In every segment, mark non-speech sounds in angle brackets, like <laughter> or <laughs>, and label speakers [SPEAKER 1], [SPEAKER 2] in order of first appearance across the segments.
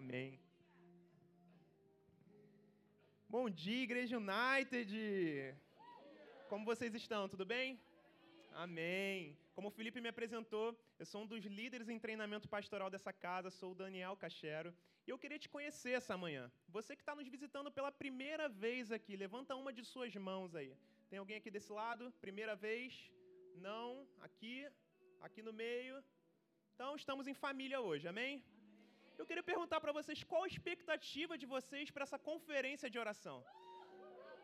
[SPEAKER 1] Amém. Bom dia, Igreja United! Como vocês estão? Tudo bem? Amém. Como o Felipe me apresentou, eu sou um dos líderes em treinamento pastoral dessa casa, sou o Daniel Cachero, e eu queria te conhecer essa manhã. Você que está nos visitando pela primeira vez aqui, levanta uma de suas mãos aí. Tem alguém aqui desse lado? Primeira vez? Não? Aqui? Aqui no meio? Então, estamos em família hoje, amém? Eu queria perguntar para vocês qual a expectativa de vocês para essa conferência de oração.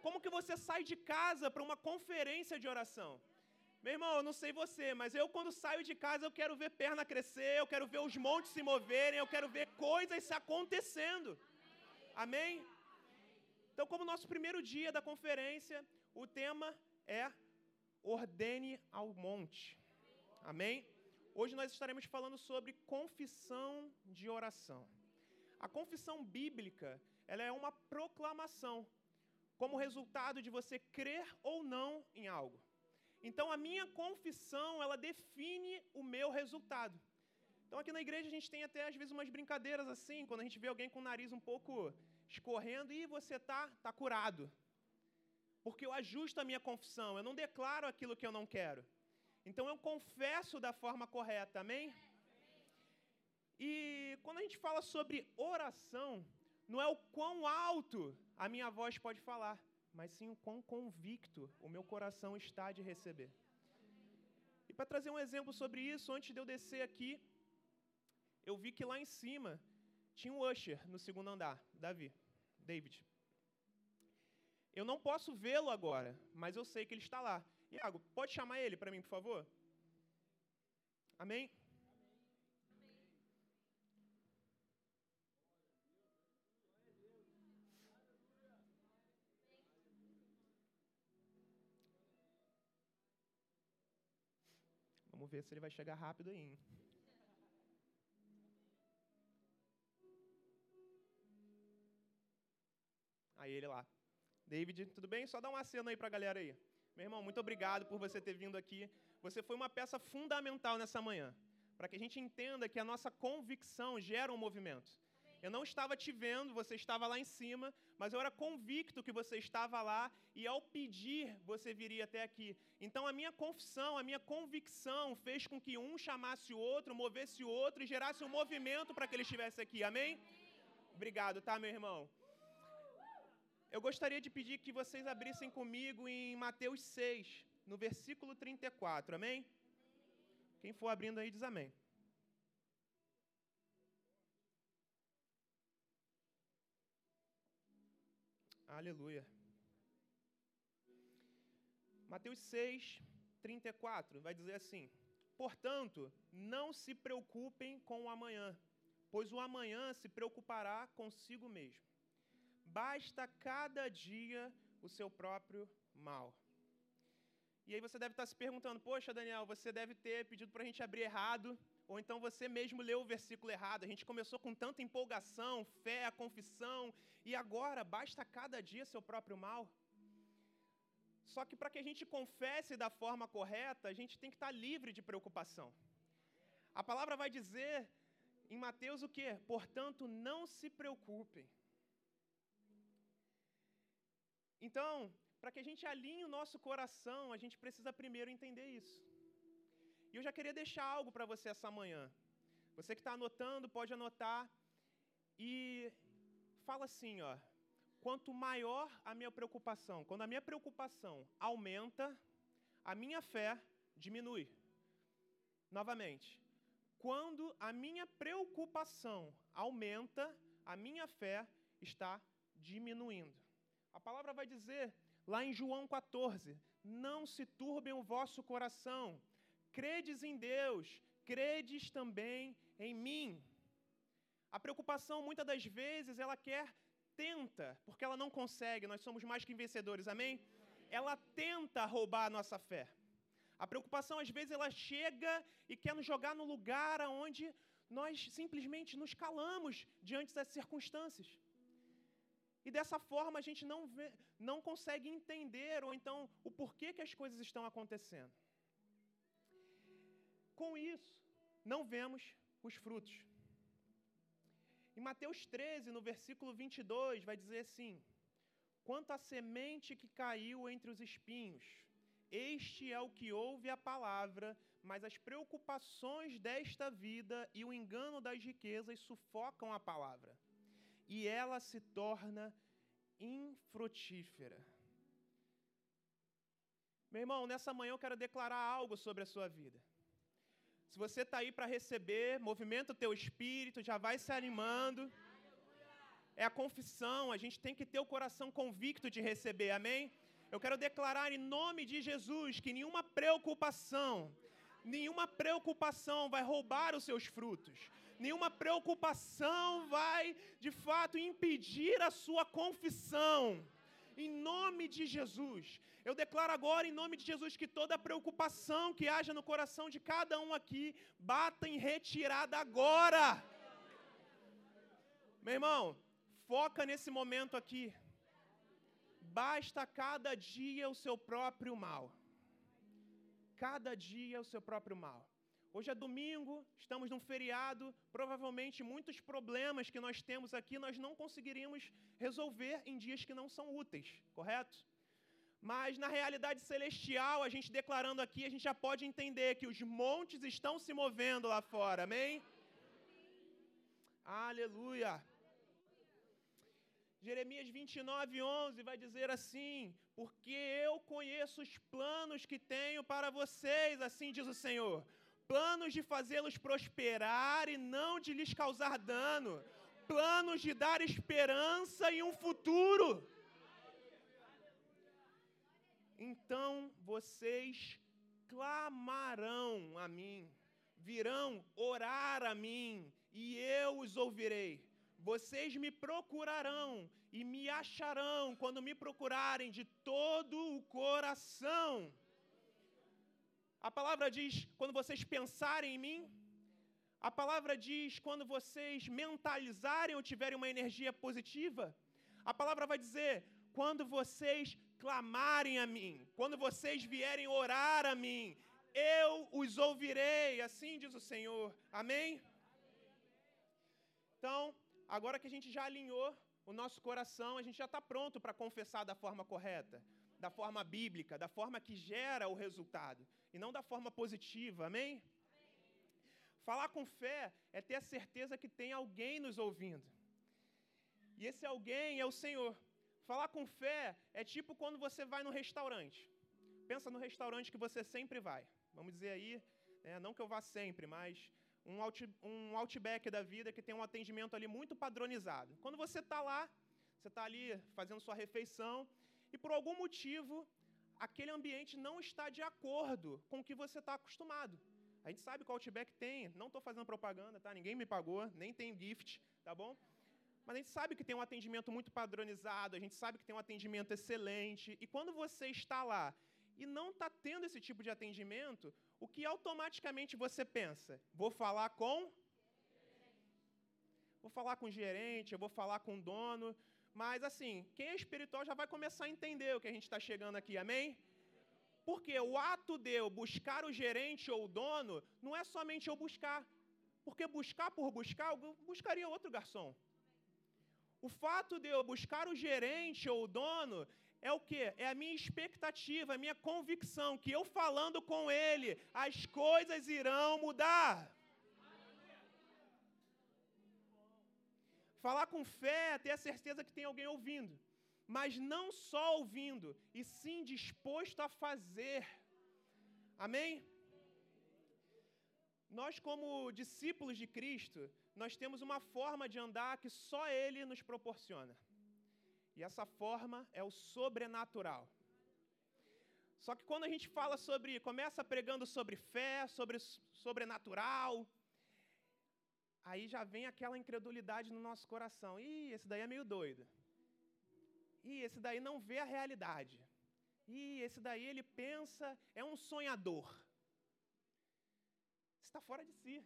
[SPEAKER 1] Como que você sai de casa para uma conferência de oração? Meu irmão, eu não sei você, mas eu quando saio de casa eu quero ver perna crescer, eu quero ver os montes se moverem, eu quero ver coisas se acontecendo. Amém? Então, como nosso primeiro dia da conferência, o tema é ordene ao monte. Amém? Hoje nós estaremos falando sobre confissão de oração. A confissão bíblica, ela é uma proclamação, como resultado de você crer ou não em algo. Então a minha confissão, ela define o meu resultado. Então aqui na igreja a gente tem até às vezes umas brincadeiras assim, quando a gente vê alguém com o nariz um pouco escorrendo e você tá tá curado. Porque eu ajusto a minha confissão, eu não declaro aquilo que eu não quero. Então eu confesso da forma correta, amém? E quando a gente fala sobre oração, não é o quão alto a minha voz pode falar, mas sim o quão convicto o meu coração está de receber. E para trazer um exemplo sobre isso, antes de eu descer aqui, eu vi que lá em cima tinha um usher no segundo andar, Davi, David. Eu não posso vê-lo agora, mas eu sei que ele está lá. Iago, pode chamar ele para mim, por favor? Amém? Vamos ver se ele vai chegar rápido aí. Hein? Aí ele lá. David, tudo bem? Só dá um aceno aí para a galera aí. Meu irmão, muito obrigado por você ter vindo aqui. Você foi uma peça fundamental nessa manhã, para que a gente entenda que a nossa convicção gera um movimento. Eu não estava te vendo, você estava lá em cima, mas eu era convicto que você estava lá e ao pedir você viria até aqui. Então a minha confissão, a minha convicção fez com que um chamasse o outro, movesse o outro e gerasse um movimento para que ele estivesse aqui. Amém? Obrigado, tá, meu irmão? Eu gostaria de pedir que vocês abrissem comigo em Mateus 6, no versículo 34, amém? Quem for abrindo aí diz amém. Aleluia. Mateus 6, 34 vai dizer assim: Portanto, não se preocupem com o amanhã, pois o amanhã se preocupará consigo mesmo basta cada dia o seu próprio mal. E aí você deve estar se perguntando, poxa, Daniel, você deve ter pedido para a gente abrir errado, ou então você mesmo leu o versículo errado. A gente começou com tanta empolgação, fé, confissão, e agora basta cada dia seu próprio mal. Só que para que a gente confesse da forma correta, a gente tem que estar livre de preocupação. A palavra vai dizer em Mateus o quê? Portanto, não se preocupem. Então, para que a gente alinhe o nosso coração, a gente precisa primeiro entender isso. E eu já queria deixar algo para você essa manhã. Você que está anotando, pode anotar. E fala assim, ó. Quanto maior a minha preocupação, quando a minha preocupação aumenta, a minha fé diminui. Novamente, quando a minha preocupação aumenta, a minha fé está diminuindo. A palavra vai dizer lá em João 14: Não se turbem o vosso coração, credes em Deus, credes também em mim. A preocupação, muitas das vezes, ela quer, tenta, porque ela não consegue, nós somos mais que vencedores, amém? Ela tenta roubar a nossa fé. A preocupação, às vezes, ela chega e quer nos jogar no lugar onde nós simplesmente nos calamos diante das circunstâncias. E dessa forma a gente não, vê, não consegue entender ou então o porquê que as coisas estão acontecendo. Com isso, não vemos os frutos. Em Mateus 13, no versículo 22, vai dizer assim: Quanto à semente que caiu entre os espinhos, este é o que ouve a palavra, mas as preocupações desta vida e o engano das riquezas sufocam a palavra, e ela se torna infrutífera. Meu irmão, nessa manhã eu quero declarar algo sobre a sua vida. Se você está aí para receber, movimenta o teu espírito, já vai se animando. É a confissão, a gente tem que ter o coração convicto de receber, amém? Eu quero declarar em nome de Jesus que nenhuma preocupação, nenhuma preocupação vai roubar os seus frutos. Nenhuma preocupação vai, de fato, impedir a sua confissão. Em nome de Jesus. Eu declaro agora, em nome de Jesus, que toda preocupação que haja no coração de cada um aqui bata em retirada agora. Meu irmão, foca nesse momento aqui. Basta cada dia o seu próprio mal. Cada dia o seu próprio mal. Hoje é domingo, estamos num feriado, provavelmente muitos problemas que nós temos aqui nós não conseguiríamos resolver em dias que não são úteis, correto? Mas na realidade celestial, a gente declarando aqui, a gente já pode entender que os montes estão se movendo lá fora, amém? Aleluia. Jeremias 29, 11 vai dizer assim: Porque eu conheço os planos que tenho para vocês, assim diz o Senhor. Planos de fazê-los prosperar e não de lhes causar dano. Planos de dar esperança e um futuro. Então vocês clamarão a mim, virão orar a mim, e eu os ouvirei. Vocês me procurarão e me acharão quando me procurarem de todo o coração. A palavra diz: quando vocês pensarem em mim. A palavra diz: quando vocês mentalizarem ou tiverem uma energia positiva. A palavra vai dizer: quando vocês clamarem a mim, quando vocês vierem orar a mim, eu os ouvirei, assim diz o Senhor. Amém? Então, agora que a gente já alinhou o nosso coração, a gente já está pronto para confessar da forma correta, da forma bíblica, da forma que gera o resultado, e não da forma positiva, amém? Falar com fé é ter a certeza que tem alguém nos ouvindo. E esse alguém é o Senhor. Falar com fé é tipo quando você vai no restaurante. Pensa no restaurante que você sempre vai. Vamos dizer aí, né, não que eu vá sempre, mas um, out, um outback da vida que tem um atendimento ali muito padronizado. Quando você está lá, você está ali fazendo sua refeição e por algum motivo aquele ambiente não está de acordo com o que você está acostumado. A gente sabe que o Outback tem, não estou fazendo propaganda, tá? Ninguém me pagou, nem tem gift, tá bom? Mas a gente sabe que tem um atendimento muito padronizado, a gente sabe que tem um atendimento excelente. E quando você está lá e não está tendo esse tipo de atendimento, o que automaticamente você pensa? Vou falar com. Vou falar com o gerente, eu vou falar com o dono. Mas assim, quem é espiritual já vai começar a entender o que a gente está chegando aqui, amém? Porque o ato de eu buscar o gerente ou o dono não é somente eu buscar. Porque buscar por buscar, eu buscaria outro garçom. O fato de eu buscar o gerente ou o dono é o que? É a minha expectativa, a minha convicção que eu falando com ele, as coisas irão mudar. Falar com fé é ter a certeza que tem alguém ouvindo, mas não só ouvindo, e sim disposto a fazer. Amém? Nós, como discípulos de Cristo, nós temos uma forma de andar que só Ele nos proporciona. E essa forma é o sobrenatural. Só que quando a gente fala sobre, começa pregando sobre fé, sobre sobrenatural, aí já vem aquela incredulidade no nosso coração. Ih, esse daí é meio doido. Ih, esse daí não vê a realidade. Ih, esse daí ele pensa, é um sonhador. Está fora de si.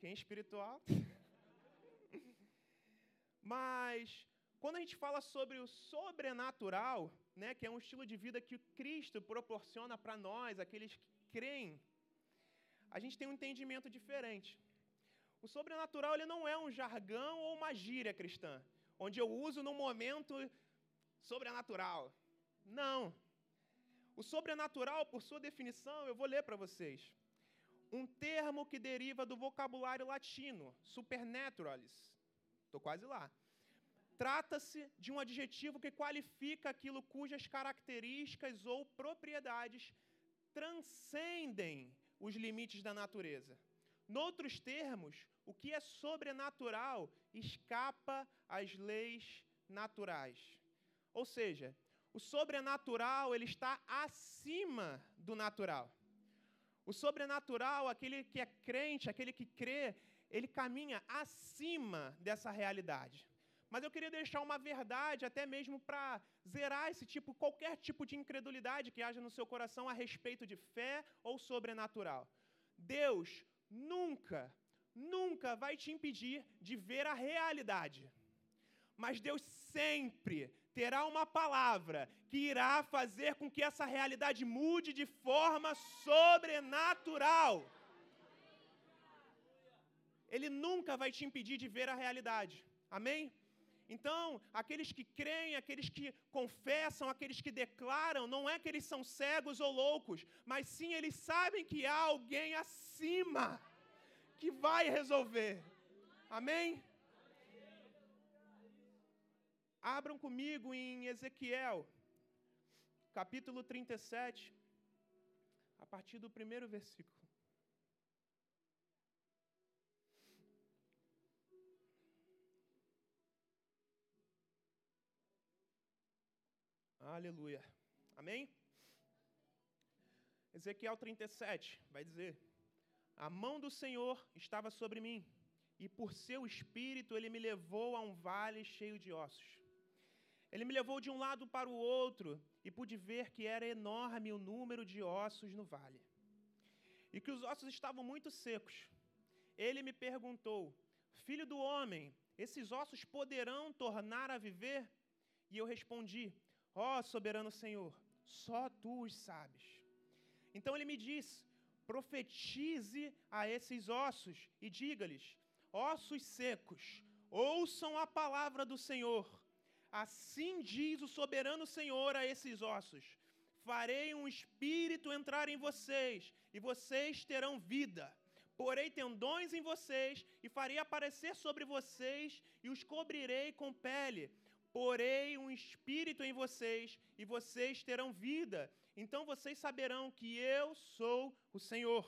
[SPEAKER 1] Quem é espiritual? <laughs> Mas quando a gente fala sobre o sobrenatural, né, que é um estilo de vida que Cristo proporciona para nós, aqueles que creem, a gente tem um entendimento diferente. O sobrenatural ele não é um jargão ou uma gíria cristã, onde eu uso num momento sobrenatural. Não. O sobrenatural, por sua definição, eu vou ler para vocês. Um termo que deriva do vocabulário latino, supernaturalis. Estou quase lá. Trata-se de um adjetivo que qualifica aquilo cujas características ou propriedades transcendem os limites da natureza. Noutros termos, o que é sobrenatural escapa às leis naturais. Ou seja, o sobrenatural ele está acima do natural. O sobrenatural, aquele que é crente, aquele que crê, ele caminha acima dessa realidade. Mas eu queria deixar uma verdade, até mesmo para zerar esse tipo, qualquer tipo de incredulidade que haja no seu coração a respeito de fé ou sobrenatural. Deus nunca, nunca vai te impedir de ver a realidade. Mas Deus sempre terá uma palavra que irá fazer com que essa realidade mude de forma sobrenatural. Ele nunca vai te impedir de ver a realidade. Amém? Então, aqueles que creem, aqueles que confessam, aqueles que declaram, não é que eles são cegos ou loucos, mas sim eles sabem que há alguém acima que vai resolver. Amém? Abram comigo em Ezequiel, capítulo 37, a partir do primeiro versículo. Aleluia. Amém? Ezequiel 37 vai dizer: A mão do Senhor estava sobre mim, e por seu espírito ele me levou a um vale cheio de ossos. Ele me levou de um lado para o outro e pude ver que era enorme o número de ossos no vale e que os ossos estavam muito secos. Ele me perguntou: Filho do homem, esses ossos poderão tornar a viver? E eu respondi: Ó oh, soberano Senhor, só tu os sabes. Então ele me disse: Profetize a esses ossos e diga-lhes: Ossos secos, ouçam a palavra do Senhor. Assim diz o soberano Senhor a esses ossos: Farei um espírito entrar em vocês, e vocês terão vida. Porei tendões em vocês, e farei aparecer sobre vocês, e os cobrirei com pele. Porei um espírito em vocês, e vocês terão vida. Então vocês saberão que eu sou o Senhor.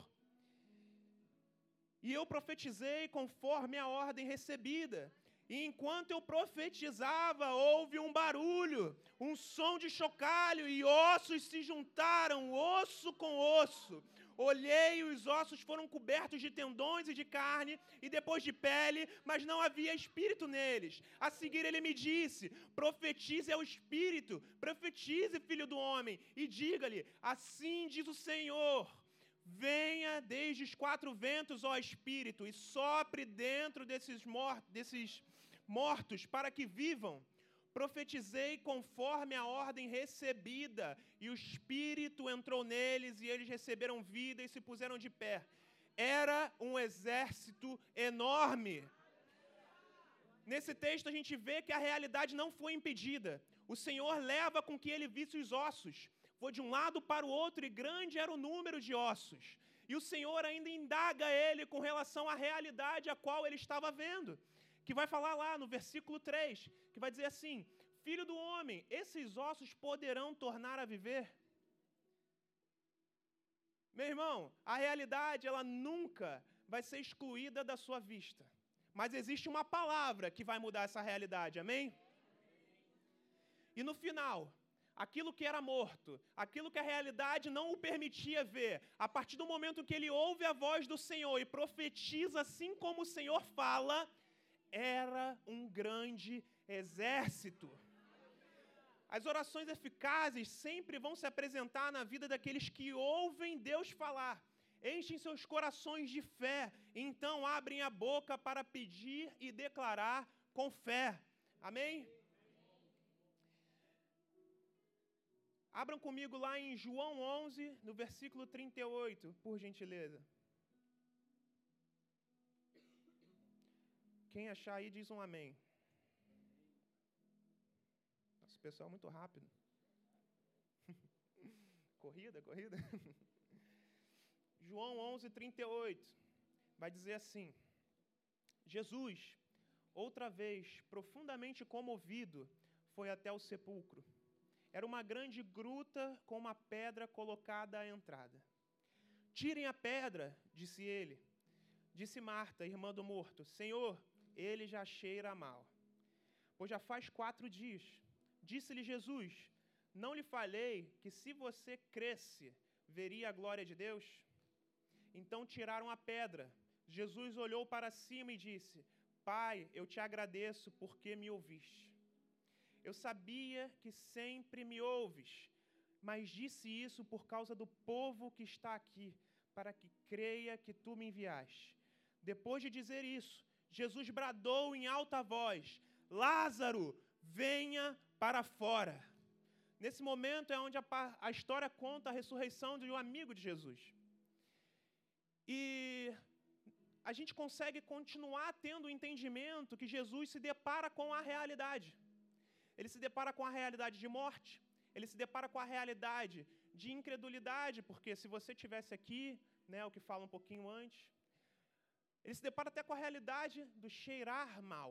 [SPEAKER 1] E eu profetizei conforme a ordem recebida. E enquanto eu profetizava, houve um barulho, um som de chocalho, e ossos se juntaram, osso com osso. Olhei e os ossos foram cobertos de tendões e de carne, e depois de pele, mas não havia espírito neles. A seguir ele me disse: profetize ao espírito, profetize, filho do homem, e diga-lhe: assim diz o Senhor. Venha desde os quatro ventos, ó Espírito, e sopre dentro desses, mortos, desses mortos para que vivam. Profetizei conforme a ordem recebida, e o Espírito entrou neles, e eles receberam vida e se puseram de pé. Era um exército enorme. Nesse texto a gente vê que a realidade não foi impedida. O Senhor leva com que ele visse os ossos. Foi de um lado para o outro e grande era o número de ossos. E o Senhor ainda indaga ele com relação à realidade a qual ele estava vendo que vai falar lá no versículo 3, que vai dizer assim: Filho do homem, esses ossos poderão tornar a viver? Meu irmão, a realidade ela nunca vai ser excluída da sua vista. Mas existe uma palavra que vai mudar essa realidade, amém? E no final, aquilo que era morto, aquilo que a realidade não o permitia ver, a partir do momento que ele ouve a voz do Senhor e profetiza assim como o Senhor fala, era um grande exército. As orações eficazes sempre vão se apresentar na vida daqueles que ouvem Deus falar, enchem seus corações de fé, então abrem a boca para pedir e declarar com fé. Amém? Abram comigo lá em João 11, no versículo 38, por gentileza. Quem achar aí diz um amém. Nossa, pessoal é muito rápido. <laughs> corrida, corrida. <laughs> João 11, 38 vai dizer assim: Jesus, outra vez, profundamente comovido, foi até o sepulcro. Era uma grande gruta com uma pedra colocada à entrada. Tirem a pedra, disse ele. Disse Marta, irmã do morto: Senhor, ele já cheira mal. Pois já faz quatro dias. Disse-lhe Jesus: Não lhe falei que se você cresce, veria a glória de Deus? Então tiraram a pedra. Jesus olhou para cima e disse: Pai, eu te agradeço porque me ouviste. Eu sabia que sempre me ouves, mas disse isso por causa do povo que está aqui, para que creia que tu me enviaste. Depois de dizer isso, Jesus bradou em alta voz: Lázaro, venha para fora. Nesse momento é onde a, a história conta a ressurreição de um amigo de Jesus. E a gente consegue continuar tendo o entendimento que Jesus se depara com a realidade. Ele se depara com a realidade de morte, ele se depara com a realidade de incredulidade, porque se você tivesse aqui, né, o que fala um pouquinho antes, ele se depara até com a realidade do cheirar mal.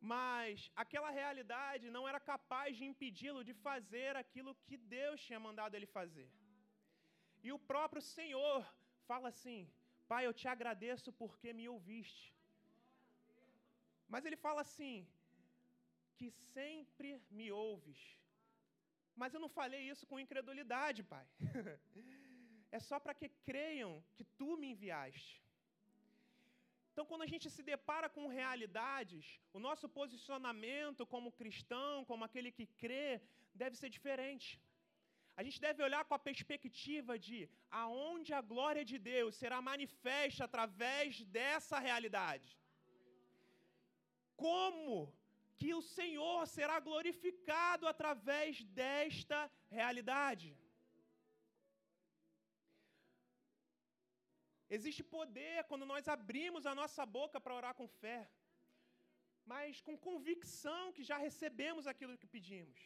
[SPEAKER 1] Mas aquela realidade não era capaz de impedi-lo de fazer aquilo que Deus tinha mandado ele fazer. E o próprio Senhor fala assim: Pai, eu te agradeço porque me ouviste. Mas ele fala assim: que sempre me ouves. Mas eu não falei isso com incredulidade, Pai. <laughs> é só para que creiam que tu me enviaste. Então, quando a gente se depara com realidades, o nosso posicionamento como cristão, como aquele que crê, deve ser diferente. A gente deve olhar com a perspectiva de aonde a glória de Deus será manifesta através dessa realidade. Como que o Senhor será glorificado através desta realidade. Existe poder quando nós abrimos a nossa boca para orar com fé, mas com convicção que já recebemos aquilo que pedimos.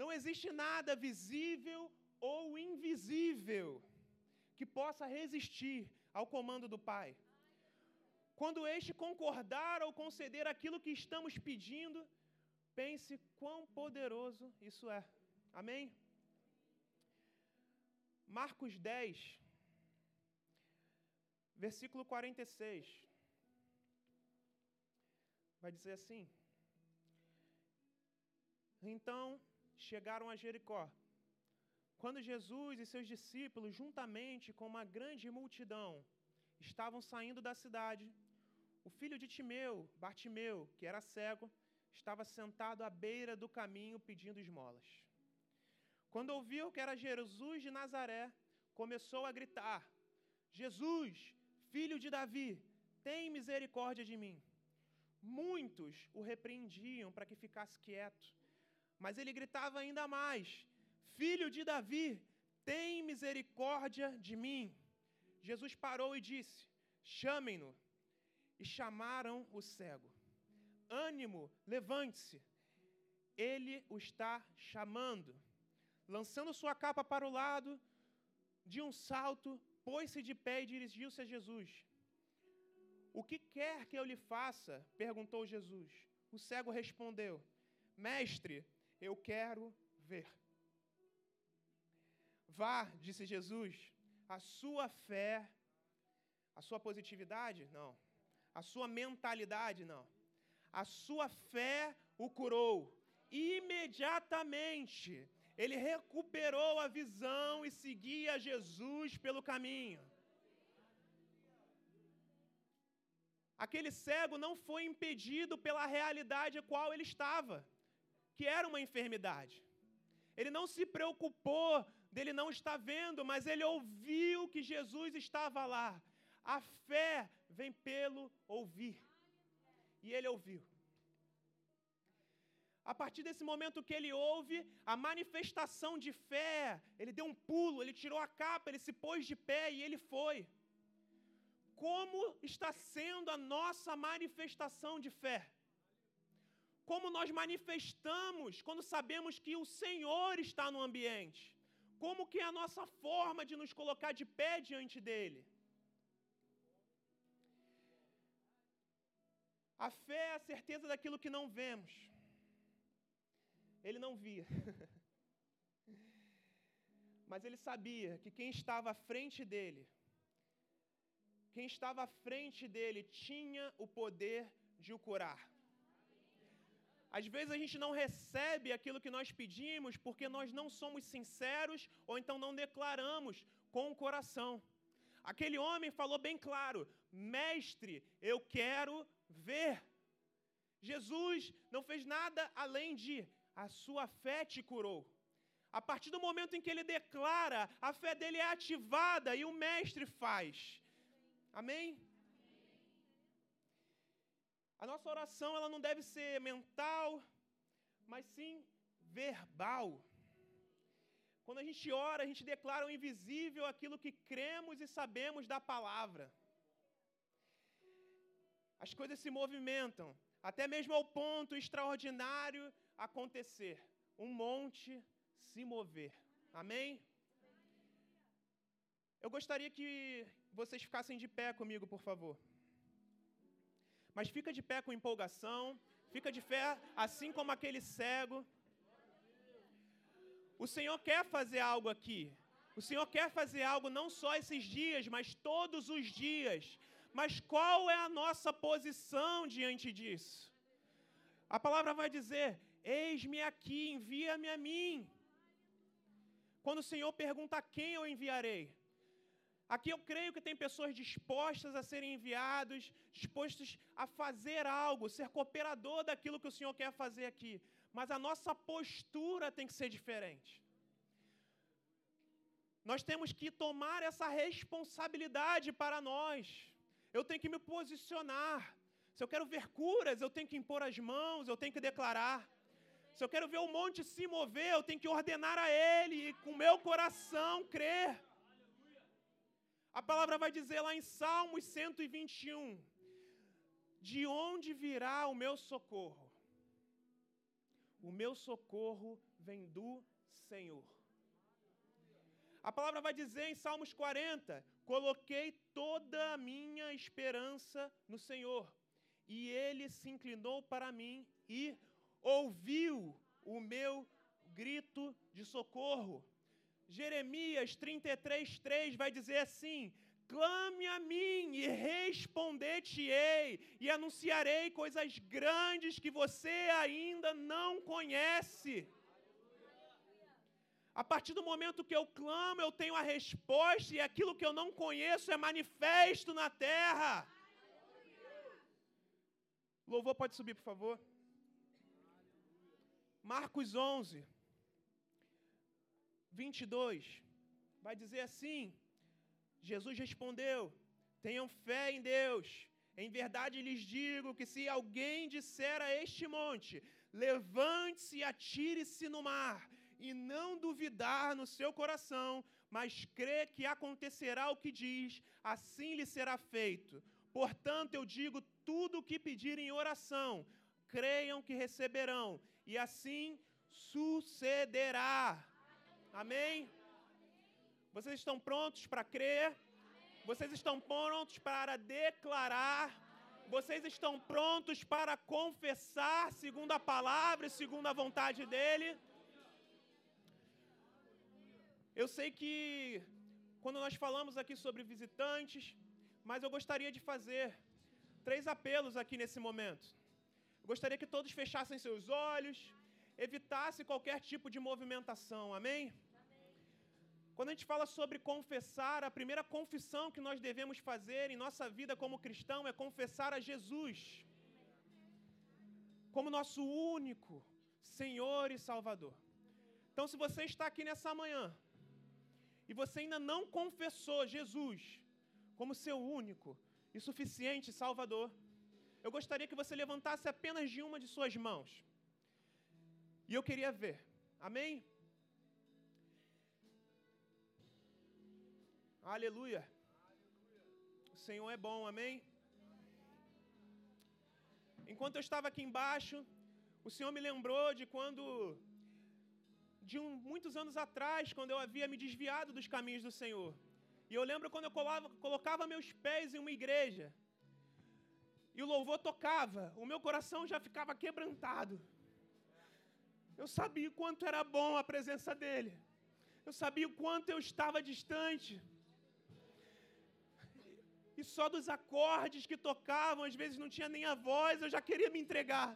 [SPEAKER 1] Não existe nada visível ou invisível que possa resistir ao comando do Pai. Quando este concordar ou conceder aquilo que estamos pedindo, pense quão poderoso isso é. Amém? Marcos 10, versículo 46. Vai dizer assim: Então chegaram a Jericó. Quando Jesus e seus discípulos, juntamente com uma grande multidão, estavam saindo da cidade, o filho de Timeu, Bartimeu, que era cego, estava sentado à beira do caminho pedindo esmolas. Quando ouviu que era Jesus de Nazaré, começou a gritar: Jesus, filho de Davi, tem misericórdia de mim. Muitos o repreendiam para que ficasse quieto, mas ele gritava ainda mais: Filho de Davi, tem misericórdia de mim. Jesus parou e disse: Chamem-no e chamaram o cego. Ânimo, levante-se. Ele o está chamando. Lançando sua capa para o lado, de um salto, pôs-se de pé e dirigiu-se a Jesus. O que quer que eu lhe faça? perguntou Jesus. O cego respondeu: Mestre, eu quero ver. Vá, disse Jesus, a sua fé, a sua positividade? Não a sua mentalidade, não. A sua fé o curou. Imediatamente, ele recuperou a visão e seguia Jesus pelo caminho. Aquele cego não foi impedido pela realidade a qual ele estava, que era uma enfermidade. Ele não se preocupou dele não estar vendo, mas ele ouviu que Jesus estava lá. A fé vem pelo ouvir. E ele ouviu. A partir desse momento que ele ouve, a manifestação de fé, ele deu um pulo, ele tirou a capa, ele se pôs de pé e ele foi. como está sendo a nossa manifestação de fé. Como nós manifestamos quando sabemos que o Senhor está no ambiente. Como que é a nossa forma de nos colocar de pé diante dele. A fé é a certeza daquilo que não vemos. Ele não via. <laughs> Mas ele sabia que quem estava à frente dele, quem estava à frente dele, tinha o poder de o curar. Às vezes a gente não recebe aquilo que nós pedimos porque nós não somos sinceros ou então não declaramos com o coração. Aquele homem falou bem claro: Mestre, eu quero ver. Jesus não fez nada além de a sua fé te curou. A partir do momento em que ele declara, a fé dele é ativada e o mestre faz. Amém? A nossa oração ela não deve ser mental, mas sim verbal. Quando a gente ora, a gente declara o invisível aquilo que cremos e sabemos da palavra. As coisas se movimentam, até mesmo ao ponto extraordinário acontecer. Um monte se mover. Amém? Eu gostaria que vocês ficassem de pé comigo, por favor. Mas fica de pé com empolgação, fica de pé assim como aquele cego. O Senhor quer fazer algo aqui. O Senhor quer fazer algo não só esses dias, mas todos os dias. Mas qual é a nossa posição diante disso? A palavra vai dizer: Eis-me aqui, envia-me a mim. Quando o Senhor pergunta a quem eu enviarei. Aqui eu creio que tem pessoas dispostas a serem enviados, dispostos a fazer algo, ser cooperador daquilo que o Senhor quer fazer aqui. Mas a nossa postura tem que ser diferente. Nós temos que tomar essa responsabilidade para nós. Eu tenho que me posicionar. Se eu quero ver curas, eu tenho que impor as mãos, eu tenho que declarar. Se eu quero ver o monte se mover, eu tenho que ordenar a Ele e com meu coração crer. A palavra vai dizer lá em Salmos 121: De onde virá o meu socorro? O meu socorro vem do Senhor. A palavra vai dizer em Salmos 40: Coloquei toda a minha esperança no Senhor, e ele se inclinou para mim e ouviu o meu grito de socorro. Jeremias 33, 3 vai dizer assim: Clame a mim e responder-te-ei, e anunciarei coisas grandes que você ainda não conhece. A partir do momento que eu clamo, eu tenho a resposta, e aquilo que eu não conheço é manifesto na terra. Louvor pode subir, por favor. Marcos 11, 22, vai dizer assim: Jesus respondeu: Tenham fé em Deus. Em verdade lhes digo que se alguém disser a este monte: Levante-se e atire-se no mar, e não duvidar no seu coração, mas crê que acontecerá o que diz, assim lhe será feito. Portanto, eu digo: tudo o que pedirem em oração, creiam que receberão, e assim sucederá. Amém? Vocês estão prontos para crer? Vocês estão prontos para declarar? Vocês estão prontos para confessar segundo a palavra e segundo a vontade dele? Eu sei que quando nós falamos aqui sobre visitantes, mas eu gostaria de fazer três apelos aqui nesse momento. Eu gostaria que todos fechassem seus olhos, evitassem qualquer tipo de movimentação, amém? Quando a gente fala sobre confessar, a primeira confissão que nós devemos fazer em nossa vida como cristão é confessar a Jesus como nosso único Senhor e Salvador. Então, se você está aqui nessa manhã e você ainda não confessou Jesus como seu único e suficiente Salvador, eu gostaria que você levantasse apenas de uma de suas mãos. E eu queria ver. Amém? Aleluia. O Senhor é bom, amém? Enquanto eu estava aqui embaixo, o Senhor me lembrou de quando, de um, muitos anos atrás, quando eu havia me desviado dos caminhos do Senhor. E eu lembro quando eu colava, colocava meus pés em uma igreja e o louvor tocava, o meu coração já ficava quebrantado. Eu sabia o quanto era bom a presença dele. Eu sabia o quanto eu estava distante. E só dos acordes que tocavam, às vezes não tinha nem a voz, eu já queria me entregar.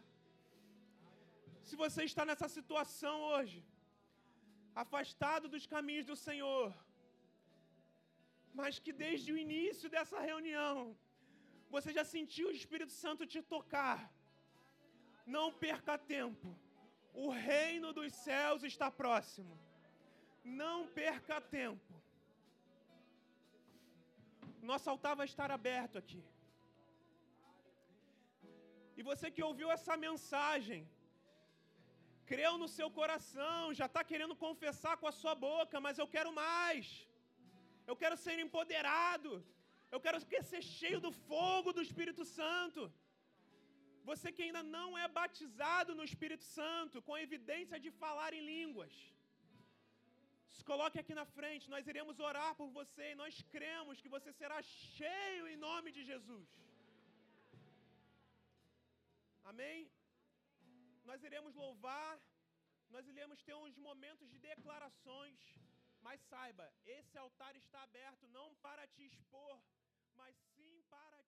[SPEAKER 1] Se você está nessa situação hoje, afastado dos caminhos do Senhor, mas que desde o início dessa reunião, você já sentiu o Espírito Santo te tocar, não perca tempo. O reino dos céus está próximo. Não perca tempo. Nosso altar vai estar aberto aqui. E você que ouviu essa mensagem, creu no seu coração, já está querendo confessar com a sua boca, mas eu quero mais. Eu quero ser empoderado. Eu quero ser cheio do fogo do Espírito Santo. Você que ainda não é batizado no Espírito Santo, com evidência de falar em línguas, se coloque aqui na frente, nós iremos orar por você e nós cremos que você será cheio em nome de Jesus. Amém? Nós iremos louvar, nós iremos ter uns momentos de declarações, mas saiba, esse altar está aberto não para te expor, mas sim para